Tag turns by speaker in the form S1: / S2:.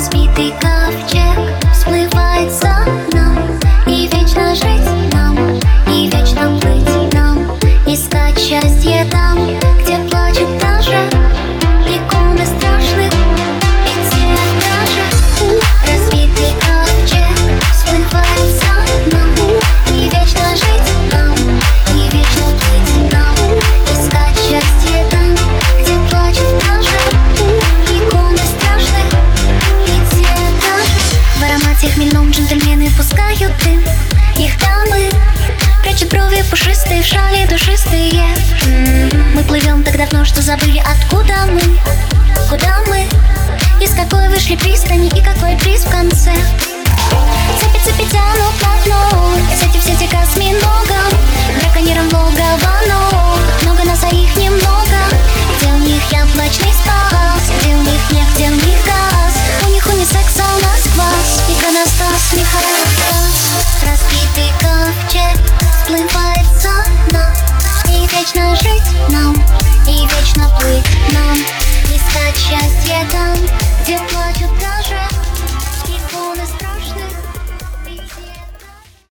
S1: разбитый ковчег всплывает нам. И вечно жить нам, и вечно быть нам. Искать счастье там. Джентльмены пускают дым Их дамы прячут брови пушистые В шале душистые. Мы плывем так давно, что забыли откуда мы. Куда мы, из какой вышли пристани и какой 却